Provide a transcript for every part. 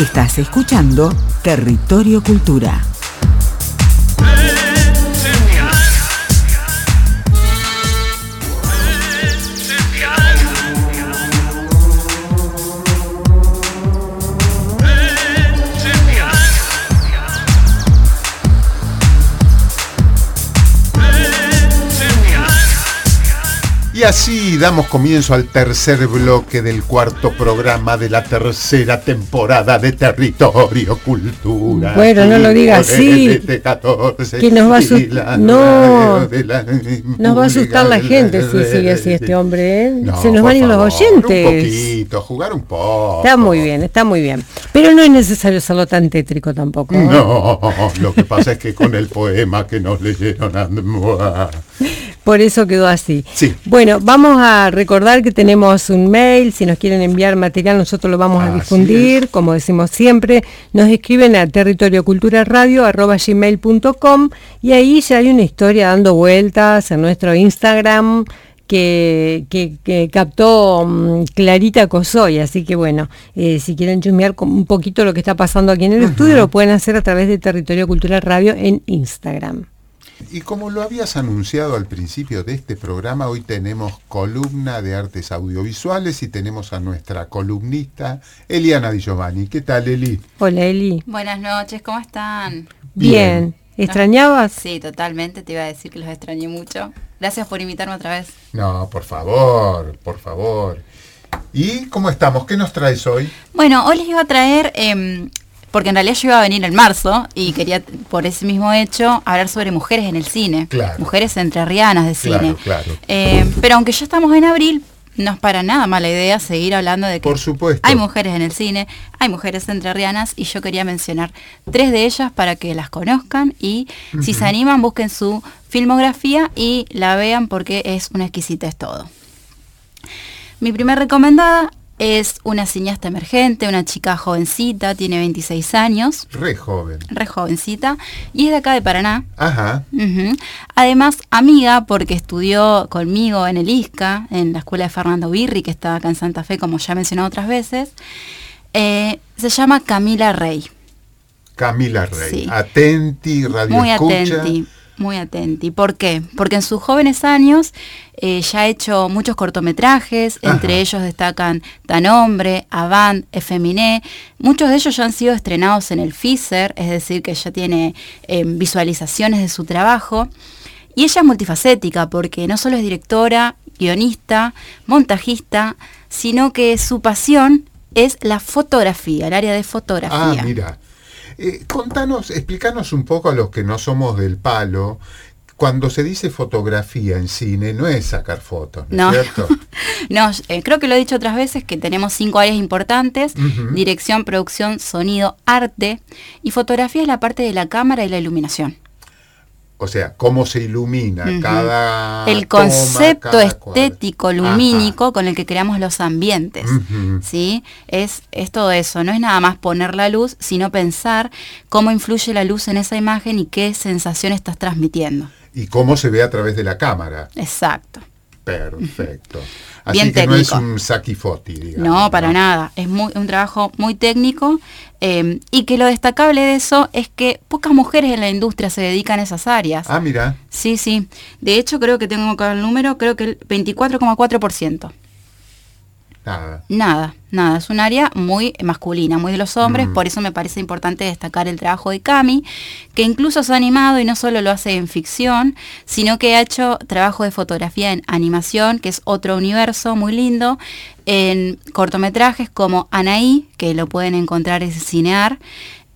Estás escuchando Territorio Cultura. Y así damos comienzo al tercer bloque del cuarto programa de la tercera temporada de Territorio Cultura. Bueno, no lo digas así. que nos va a asustar. No, nos va a asustar la gente si sigue así este hombre. ¿eh? Se nos van a ir los oyentes. Un poquito, jugar un poco. Está muy bien, está muy bien. Pero no es necesario hacerlo tan tétrico tampoco. ¿eh? No, lo que pasa es que con el poema que nos leyeron. Por eso quedó así. Sí. Bueno, vamos a recordar que tenemos un mail, si nos quieren enviar material nosotros lo vamos a difundir, como decimos siempre, nos escriben a territorioculturaradio.com y ahí ya hay una historia dando vueltas en nuestro Instagram que, que, captó mm, Clarita Cosoy, así que bueno, eh, si quieren chusmear un poquito lo que está pasando aquí en el estudio, lo pueden hacer a través de Territorio Cultural Radio en Instagram. Y como lo habías anunciado al principio de este programa, hoy tenemos columna de artes audiovisuales y tenemos a nuestra columnista Eliana Di Giovanni. ¿Qué tal, Eli? Hola, Eli. Buenas noches, ¿cómo están? Bien. ¿Extrañabas? Sí, totalmente, te iba a decir que los extrañé mucho. Gracias por invitarme otra vez. No, por favor, por favor. ¿Y cómo estamos? ¿Qué nos traes hoy? Bueno, hoy les iba a traer em, porque en realidad yo iba a venir en marzo y quería, por ese mismo hecho, hablar sobre mujeres en el cine. Mujeres entrerrianas de cine. Eh, pero aunque ya estamos en abril, no es para nada mala idea seguir hablando de que por supuesto. hay mujeres en el cine, hay mujeres entrerrianas y yo quería mencionar tres de ellas para que las conozcan y si se animan busquen su filmografía y la vean porque es una exquisita es todo. Mi primer recomendada es una cineasta emergente, una chica jovencita, tiene 26 años. Re joven. Re jovencita. Y es de acá de Paraná. Ajá. Además, amiga, porque estudió conmigo en el ISCA, en la escuela de Fernando Birri, que está acá en Santa Fe, como ya he mencionado otras veces. Eh, se llama Camila Rey. Camila Rey. Atenti, radio Muy atenti muy atenti. ¿Por qué? Porque en sus jóvenes años eh, ya ha hecho muchos cortometrajes, entre ellos destacan Tan Hombre, Avant, Efeminé. Muchos de ellos ya han sido estrenados en el FISER, es decir, que ya tiene eh, visualizaciones de su trabajo. Y ella es multifacética porque no solo es directora, guionista, montajista, sino que su pasión es la fotografía, el área de fotografía. Ah, mira. Eh, contanos, explícanos un poco a los que no somos del palo. Cuando se dice fotografía en cine, no es sacar fotos, ¿no, es cierto? no, eh, creo que lo he dicho otras veces, que tenemos cinco áreas importantes, dirección, producción, sonido, arte, y fotografía es la parte de la cámara y la iluminación. O sea, cómo se ilumina cada... El concepto estético lumínico con el que creamos los ambientes. ¿sí? Es, es todo eso. No es nada más poner la luz, sino pensar cómo influye la luz en esa imagen y qué sensación estás transmitiendo. Y cómo se ve a través de la cámara. Exacto. Perfecto. Así que no es un saquifoti, digamos. No, para nada. Es muy, un trabajo muy técnico em, y que lo destacable de eso es que pocas mujeres en la industria se dedican a esas áreas. Ah, mira. Sí, sí. De hecho, creo que tengo acá el número, creo que el 24,4%. Nada. Nada, nada. Es un área muy masculina, muy de los hombres, mm. por eso me parece importante destacar el trabajo de Cami, que incluso se ha animado y no solo lo hace en ficción, sino que ha hecho trabajo de fotografía en animación, que es otro universo muy lindo, en cortometrajes como Anaí, que lo pueden encontrar en Cinear,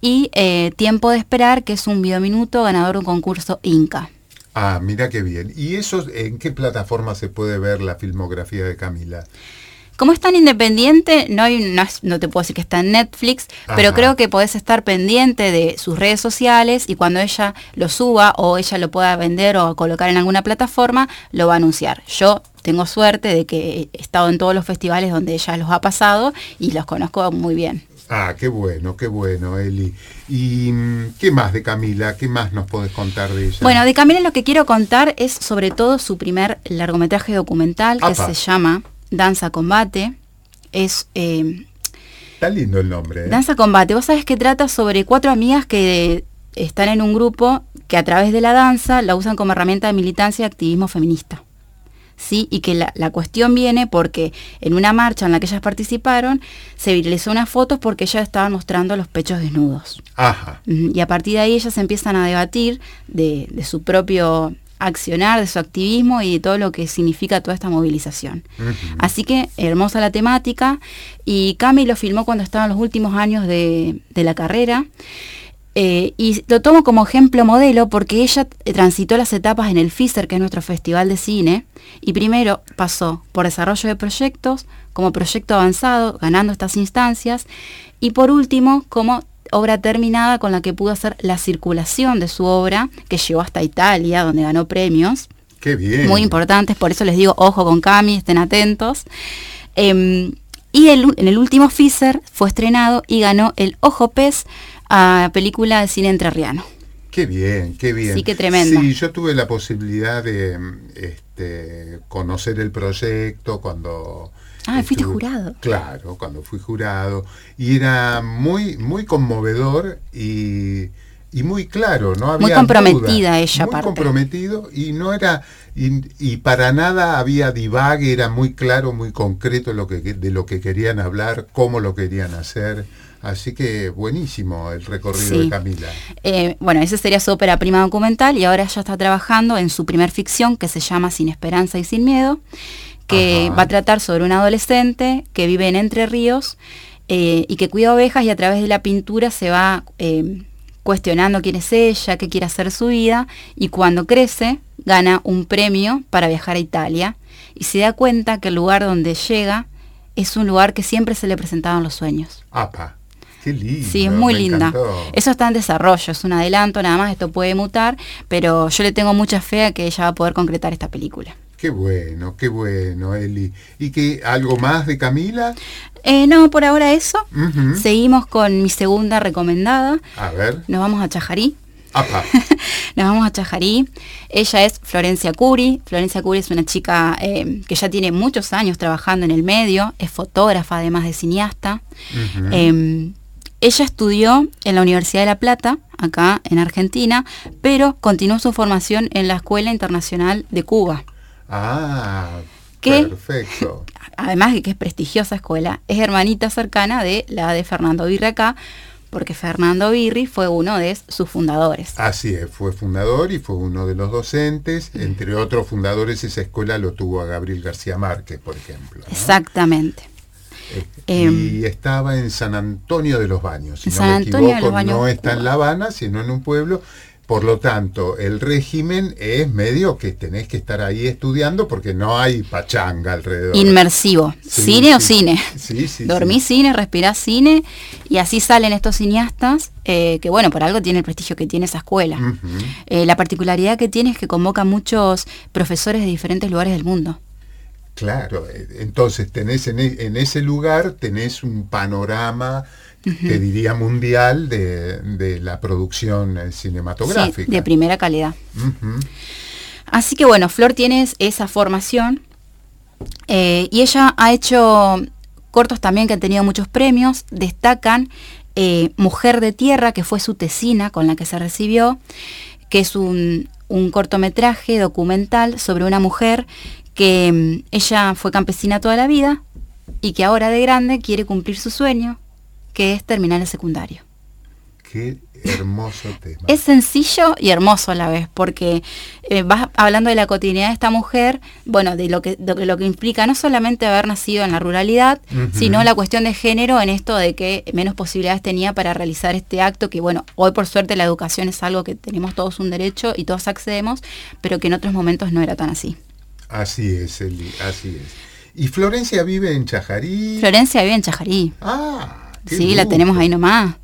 y eh, Tiempo de Esperar, que es un biominuto ganador de un concurso Inca. Ah, mira qué bien. ¿Y eso en qué plataforma se puede ver la filmografía de Camila? Como es tan independiente, no, hay, no, te puedo decir que está en Netflix, pero creo que podés estar pendiente de sus redes sociales y cuando ella lo suba o ella lo pueda vender o colocar en alguna plataforma, lo va a anunciar. Yo tengo suerte de que he estado en todos los festivales donde ella los ha pasado y los conozco muy bien. Ah, qué bueno, qué bueno, Eli. ¿Y mm, qué más de Camila? ¿Qué más nos podés contar de ella? Bueno, de Camila lo que quiero contar es sobre todo su primer largometraje documental que se llama Danza Combate. Es, eh, Está lindo el nombre. ¿eh? Danza Combate. Vos sabés que trata sobre cuatro amigas que están en un grupo que a través de la danza la usan como herramienta de militancia y activismo feminista. ¿Sí? Y que la, la cuestión viene porque en una marcha en la que ellas participaron se viralizó unas fotos porque ellas estaban mostrando los pechos desnudos. Ajá. Y a partir de ahí ellas empiezan a debatir de, de su propio accionar, de su activismo y de todo lo que significa toda esta movilización. Así que hermosa la temática y Cami lo filmó cuando estaba en los últimos años de, de la carrera. Eh, y lo tomo como ejemplo modelo porque ella eh, transitó las etapas en el FISER, que es nuestro festival de cine, y primero pasó por desarrollo de proyectos, como proyecto avanzado, ganando estas instancias, y por último como obra terminada con la que pudo hacer la circulación de su obra, que llegó hasta Italia, donde ganó premios Qué bien. muy importantes, por eso les digo, ojo con Cami, estén atentos. Em, y el- en el último FISER fue estrenado y ganó el Ojo Pez a película de cine entrerriano. Qué bien, qué bien. Sí, qué tremenda. Sí, yo tuve la posibilidad de este, conocer el proyecto cuando... Ah, fuiste jurado. Claro, cuando fui jurado. Y era muy, muy conmovedor y, y muy claro, no había comprometida duda. ella, Muy comprometido y no era... Y, y para nada había divague, era muy claro, muy concreto lo que, de lo que querían hablar, cómo lo querían hacer. Así que buenísimo el recorrido Sí. de Camila. Eh, bueno, esa sería su ópera prima documental y ahora ella está trabajando en su primer ficción que se llama Sin Esperanza y Sin Miedo, que Ajá. va a tratar sobre un adolescente que vive en Entre Ríos eh, y que cuida ovejas y a través de la pintura se va eh, cuestionando quién es ella, qué quiere hacer su vida y cuando crece gana un premio para viajar a Italia y se da cuenta que el lugar donde llega es un lugar que siempre se le presentaban los sueños. Apa, qué lindo. Sí, es muy linda. encantó. Eso está en desarrollo, es un adelanto nada más, esto puede mutar, pero yo le tengo mucha fe a que ella va a poder concretar esta película. Qué bueno, qué bueno, Eli. ¿Y qué, algo más de Camila? Eh, no, por ahora eso. Seguimos con mi segunda recomendada. A ver. Nos vamos a Chajarí. Apa. Nos vamos a Chajarí. Ella es Florencia Curi. Florencia Curi es una chica eh, que ya tiene muchos años trabajando en el medio, es fotógrafa además de cineasta. Eh, ella estudió en la Universidad de La Plata, acá en Argentina, pero continuó su formación en la Escuela Internacional de Cuba. Ah, ¿Qué? perfecto. Además de que es prestigiosa escuela, es hermanita cercana de la de Fernando Birri acá, porque Fernando Birri fue uno de sus fundadores. Así es, fue fundador y fue uno de los docentes. Entre otros fundadores, esa escuela lo tuvo a Gabriel García Márquez, por ejemplo. ¿no? Exactamente. Eh, y estaba en San Antonio de los Baños. Si no me Antonio de equivoco, los Baños, no está en. La Habana, sino en un pueblo. Por lo tanto, el régimen es medio que tenés que estar ahí estudiando porque no hay pachanga alrededor. Inmersivo. Sí, cine o cine. Sí, sí, Dormí sí. cine, respirás cine y así salen estos cineastas eh, que bueno, por algo tiene el prestigio que tiene esa escuela. Eh, la particularidad que tiene es que convoca muchos profesores de diferentes lugares del mundo. Claro, eh, entonces tenés en, e- en ese lugar tenés un panorama, te diría mundial, de, de la producción eh, Sí, cinematográfica. de primera calidad. Así que bueno, Flor tiene esa formación eh, y ella ha hecho cortos también que han tenido muchos premios. Destacan eh, Mujer de Tierra, que fue su tesina con la que se recibió, que es un, un cortometraje documental sobre una mujer que mm, ella fue campesina toda la vida y que ahora de grande quiere cumplir su sueño, que es terminar el secundario. Qué hermoso tema. Es sencillo y hermoso a la vez, porque eh, vas hablando de la cotidianidad de esta mujer, bueno, de lo que, de lo que implica no solamente haber nacido en la ruralidad, sino la cuestión de género en esto de que menos posibilidades tenía para realizar este acto, que bueno, hoy por suerte la educación es algo que tenemos todos un derecho y todos accedemos, pero que en otros momentos no era tan así. Así es, Eli, así es. ¿Y Florencia vive en Chajarí? Florencia vive en Chajarí. Ah, qué Sí, la tenemos ahí nomás.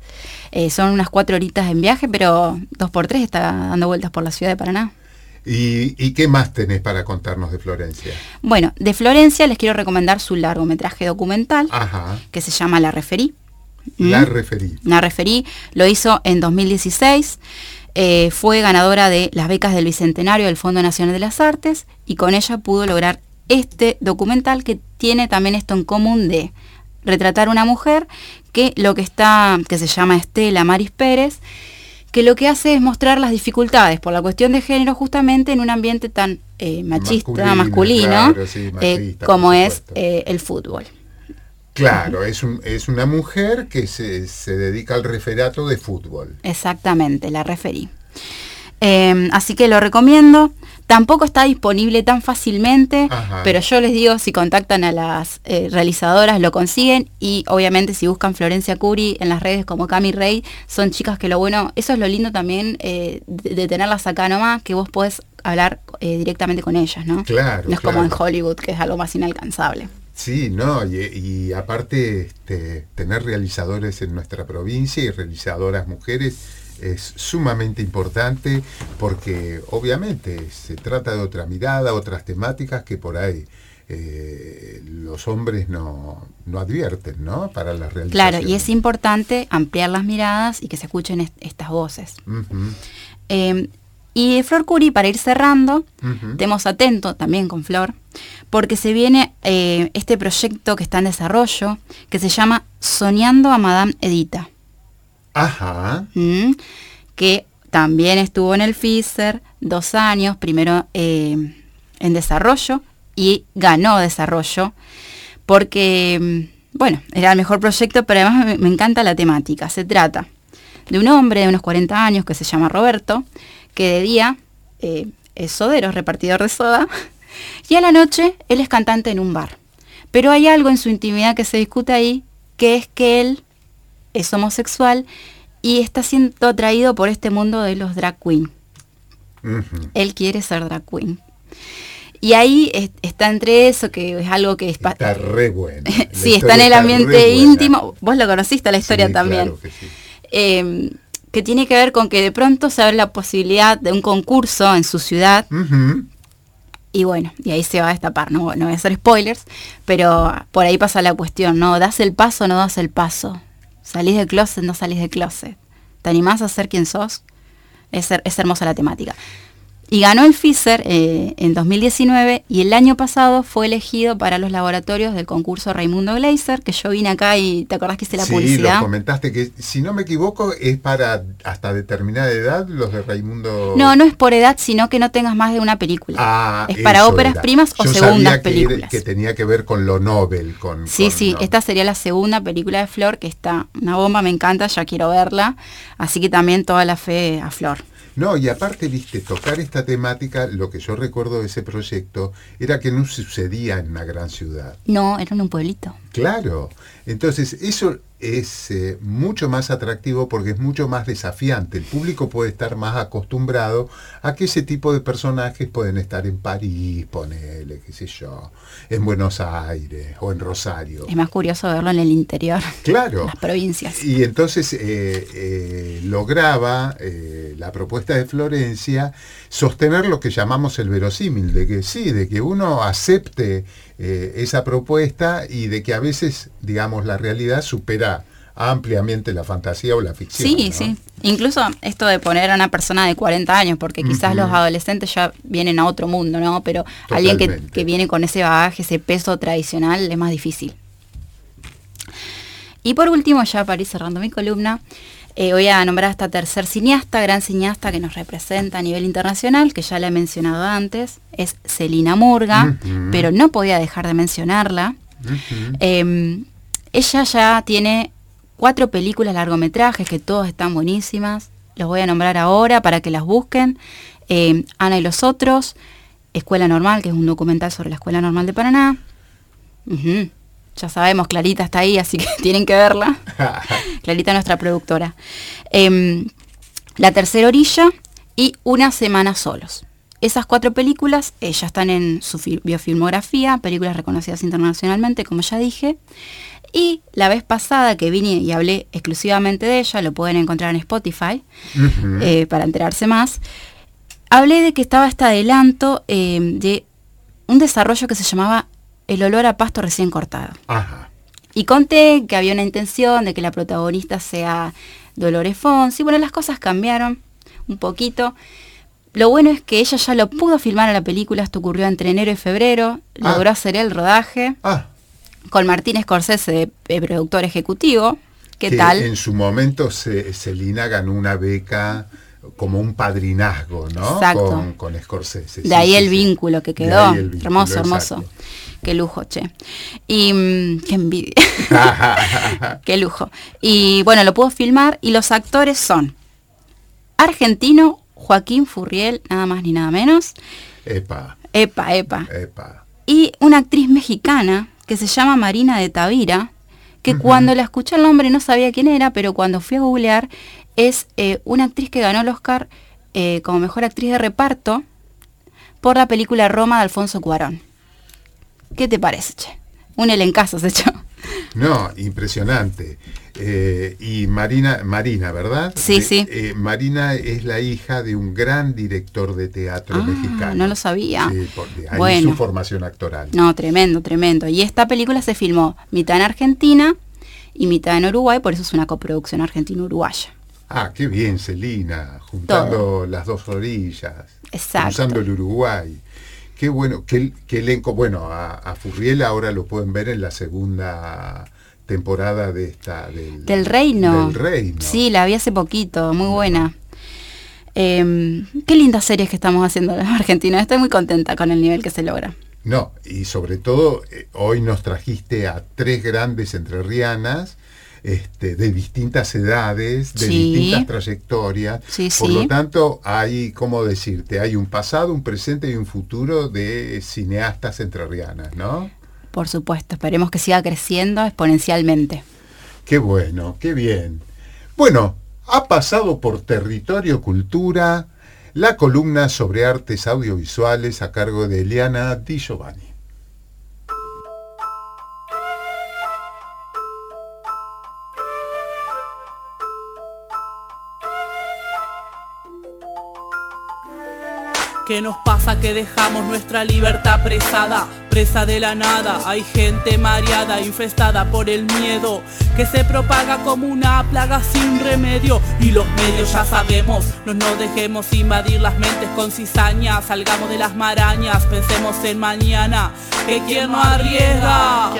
Eh, son unas cuatro horitas en viaje, pero dos por tres está dando vueltas por la ciudad de Paraná. ¿Y, y qué más tenés para contarnos de Florencia? Bueno, de Florencia les quiero recomendar su largometraje documental Ajá, que se llama La Referí. la ¿Mm? referí. La Referí lo hizo en 2016. Eh, fue ganadora de las becas del Bicentenario del Fondo Nacional de las Artes y con ella pudo lograr este documental que tiene también esto en común de retratar una mujer que lo que está, que se llama Estela Maris Pérez, que lo que hace es mostrar las dificultades por la cuestión de género justamente en un ambiente tan eh, machista, masculino, claro, sí, eh, como es eh, el fútbol. Claro, es, un- es una mujer que se, se dedica al referato de fútbol. Exactamente, la referí. Eh, así que lo recomiendo. Tampoco está disponible tan fácilmente, Ajá. pero yo les digo, si contactan a las eh, realizadoras lo consiguen y obviamente si buscan Florencia Curi en las redes como Cami Rey, son chicas que lo bueno, eso es lo lindo también eh, de, de tenerlas acá nomás, que vos podés hablar eh, directamente con ellas, ¿no? Claro, No es como en. Hollywood, que es algo más inalcanzable. Sí, no, y, y aparte este, tener realizadores en nuestra provincia y realizadoras mujeres es sumamente importante porque obviamente se trata de otra mirada, otras temáticas que por ahí eh, los hombres no, no advierten, ¿no? Para las realizaciones. Claro, y es importante ampliar las miradas y que se escuchen est- estas voces. Eh, y de Flor Curi, para ir cerrando, ujú. estemos atentos también con Flor, porque se viene eh, este proyecto que está en desarrollo, que se llama Soñando a Madame Edita, Ajá. ¿m? que también estuvo en el FISER dos años, primero eh, en desarrollo y ganó desarrollo, porque, mm, bueno, era el mejor proyecto, pero además me, me encanta la temática. Se trata de un hombre de unos 40 años que se llama Roberto, que de día eh, es sodero, repartidor de soda, y a la noche él es cantante en un bar. Pero hay algo en su intimidad que se discute ahí, que es que él es homosexual y está siendo atraído por este mundo de los drag queen. Él quiere ser drag queen. Y ahí es- está entre eso, que es algo que es... Está re bueno. Sí, está en el ambiente íntimo. Vos lo conociste la historia Sí, también. claro que sí. Eh, que tiene que ver con que de pronto se abre la posibilidad de un concurso en su ciudad y bueno, y ahí se va a destapar, no, no voy a hacer spoilers, pero por ahí pasa la cuestión, ¿no? ¿Das el paso o no das el paso? ¿Salís del closet no salís del closet? ¿Te animás a ser quien sos? Es, es hermosa la temática. Y ganó el FISER eh, en 2019 y el año pasado fue elegido para los laboratorios del concurso Raimundo Gleiser, que yo vine acá y te acordás que hice la sí, publicidad. lo comentaste que, si no me equivoco, es para hasta determinada edad los de Raimundo. No, no es por edad, sino que no tengas más de una película. Ah, es para óperas era. primas o Yo segundas sabía que películas. Que, tenía que ver con lo Nobel. Con, Sí, con- sí, no. esta sería la segunda película de Flor, que está una bomba, me encanta, ya quiero verla. Así que también toda la fe a Flor. No, y aparte, viste, tocar esta temática, lo que yo recuerdo de ese proyecto era que no sucedía en una gran ciudad. No, era en un pueblito. Claro. Entonces, eso es eh, mucho más atractivo porque es mucho más desafiante. El público puede estar más acostumbrado a que ese tipo de personajes pueden estar en París, ponele, qué sé yo, en Buenos Aires o en Rosario. Es más curioso verlo en el interior, Claro. en las provincias. Y entonces eh, eh, lograba la propuesta de Florencia sostener lo que llamamos el verosímil, de que sí, de que uno acepte eh, esa propuesta y de que a veces, digamos, la realidad supera ampliamente la fantasía o la ficción. Sí, ¿no? sí. Incluso esto de poner a una persona de 40 años, porque quizás los adolescentes ya vienen a otro mundo, ¿no? Pero alguien que, que viene con ese bagaje, ese peso tradicional, es más difícil. Y por último, ya para ir cerrando mi columna, eh, voy a nombrar a esta tercer cineasta, gran cineasta que nos representa a nivel internacional, que ya la he mencionado antes, es Celina Murga, pero no podía dejar de mencionarla. Eh, ella ya tiene cuatro películas largometrajes que todas están buenísimas. Los voy a nombrar ahora para que las busquen. Eh, Ana y los otros, Escuela Normal, que es un documental sobre la Escuela Normal de Paraná. Ya sabemos, Clarita está ahí, así que tienen que verla. Clarita, nuestra productora. Em, la tercera orilla y Una semana solos. Esas cuatro películas eh, ya están en su fil- biofilmografía, películas reconocidas internacionalmente, como ya dije. Y la vez pasada que vine y hablé exclusivamente de ella, lo pueden encontrar en Spotify eh, para enterarse más, hablé de que estaba este adelanto eh, de un desarrollo que se llamaba El olor a pasto recién cortado. Ajá. Y conté que había una intención de que la protagonista sea Dolores Fonsi. Bueno, las cosas cambiaron un poquito. Lo bueno es que ella ya lo pudo filmar a la película. Esto ocurrió entre enero y febrero. Ah. Logró hacer el rodaje Ah, con Martín Scorsese de, de productor ejecutivo. ¿Qué que tal? En su momento se, Celina ganó una beca como un padrinazgo, ¿no? Exacto. Con, con Scorsese. De Sí, ahí el sí. vínculo que quedó. vínculo, hermoso, hermoso. Qué lujo, che. Y mm, qué envidia. qué lujo. Y bueno, lo puedo filmar y los actores son argentino Joaquín Furriel, nada más ni nada menos. Epa, Epa, epa. epa. Y una actriz mexicana que se llama Marina de Tavira, que cuando la escuché el nombre no sabía quién era, pero cuando fui a googlear es eh, una actriz que ganó el Oscar eh, como mejor actriz de reparto por la película Roma de Alfonso Cuarón. ¿Qué te parece, che? Un elencazo se echó. No, impresionante. Eh, y Marina, Marina, ¿verdad? Sí, De- sí. eh, Marina es la hija de un gran director de teatro Ah, mexicano. no lo sabía. Sí, ahí Bueno. su formación actoral. No, tremendo, tremendo. Y esta película se filmó mitad en Argentina y mitad en Uruguay, por eso es una coproducción argentino-uruguaya. Ah, qué bien, Celina, juntando las dos orillas, Exacto. cruzando el Uruguay. Qué bueno, qué, qué elenco. Bueno, a, a Furriel ahora lo pueden ver en la segunda temporada de esta del, Del Reino. Del Reino. Sí, la vi hace poquito, muy buena. Em, qué lindas series que estamos haciendo en Argentina. Estoy muy contenta con el nivel que se logra. No, y sobre todo eh, hoy nos trajiste a tres grandes entrerrianas este, de distintas edades, de Sí. distintas trayectorias. Sí, Por sí. lo tanto, hay, ¿cómo decirte? Hay un pasado, un presente y un futuro de cineastas entrerrianas, ¿no? Por supuesto, esperemos que siga creciendo exponencialmente. Qué bueno, qué bien. Bueno, ha pasado por Territorio Cultura la columna sobre artes audiovisuales a cargo de Eliana Di Giovanni. ¿Qué nos pasa que dejamos nuestra libertad presada? Presa de la nada, hay gente mareada, infestada por el miedo Que se propaga como una plaga sin remedio. Y los medios ya sabemos, no nos dejemos invadir las mentes con cizaña. Salgamos de las marañas, pensemos en mañana Que quien no arriesga,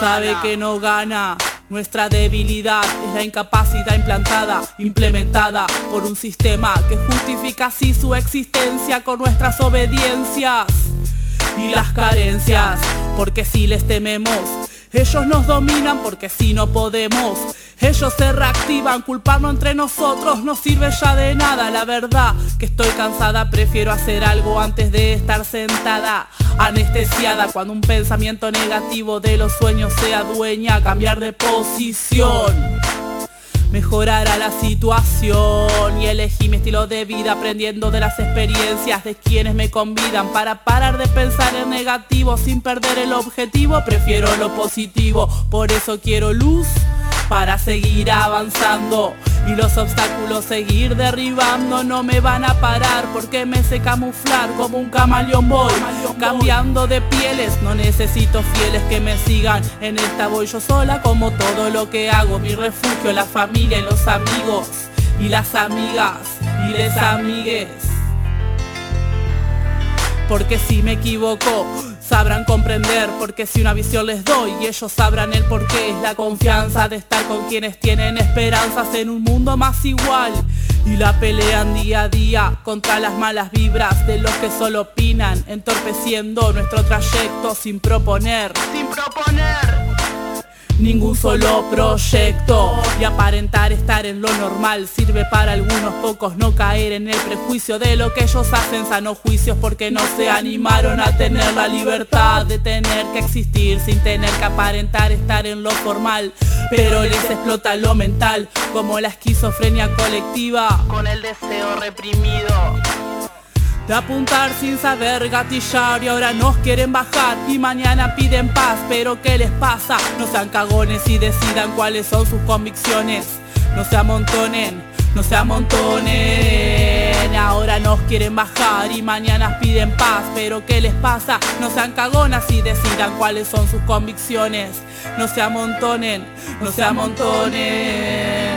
sabe que no gana nuestra debilidad es la incapacidad implantada, implementada por un sistema que justifica así su existencia con nuestras obediencias y las carencias, porque si les tememos, ellos nos dominan porque si no podemos. Ellos se reactivan, culparnos entre nosotros no sirve ya de nada. La verdad que estoy cansada, prefiero hacer algo antes de estar sentada. Anestesiada cuando un pensamiento negativo de los sueños se adueña, cambiar de posición mejorará la situación y elegí mi estilo de vida aprendiendo de las experiencias de quienes me convidan. Para parar de pensar en negativo sin perder el objetivo prefiero lo positivo. Por eso quiero luz para seguir avanzando y los obstáculos seguir derribando no me van a parar porque me sé camuflar como un camaleón voy cambiando de pieles. No necesito fieles que me sigan en esta voy yo sola como todo lo que hago. Mi refugio la familia y los amigos y las amigas y les amigues. Porque si me equivoco sabrán comprender porque si una visión les doy y ellos sabrán el porqué es la confianza de estar con quienes tienen esperanzas en un mundo más igual. Y la pelean día a día contra las malas vibras de los que solo opinan entorpeciendo nuestro trayecto sin proponer. Sin proponer ningún solo proyecto. Y aparentar estar en lo normal sirve para algunos pocos no caer en el prejuicio de lo que ellos hacen. Sanos juicios porque no se animaron a tener la libertad de tener que existir sin tener que aparentar estar en lo formal. Pero les explota lo mental como la esquizofrenia colectiva. Con el deseo reprimido de apuntar sin saber gatillar y ahora nos quieren bajar y mañana piden paz, pero ¿qué les pasa? No sean cagones y decidan cuáles son sus convicciones. No se amontonen, no se amontonen. Ahora nos quieren bajar y mañana piden paz, pero ¿qué les pasa? No sean cagonas y decidan cuáles son sus convicciones. No se amontonen, no se amontonen.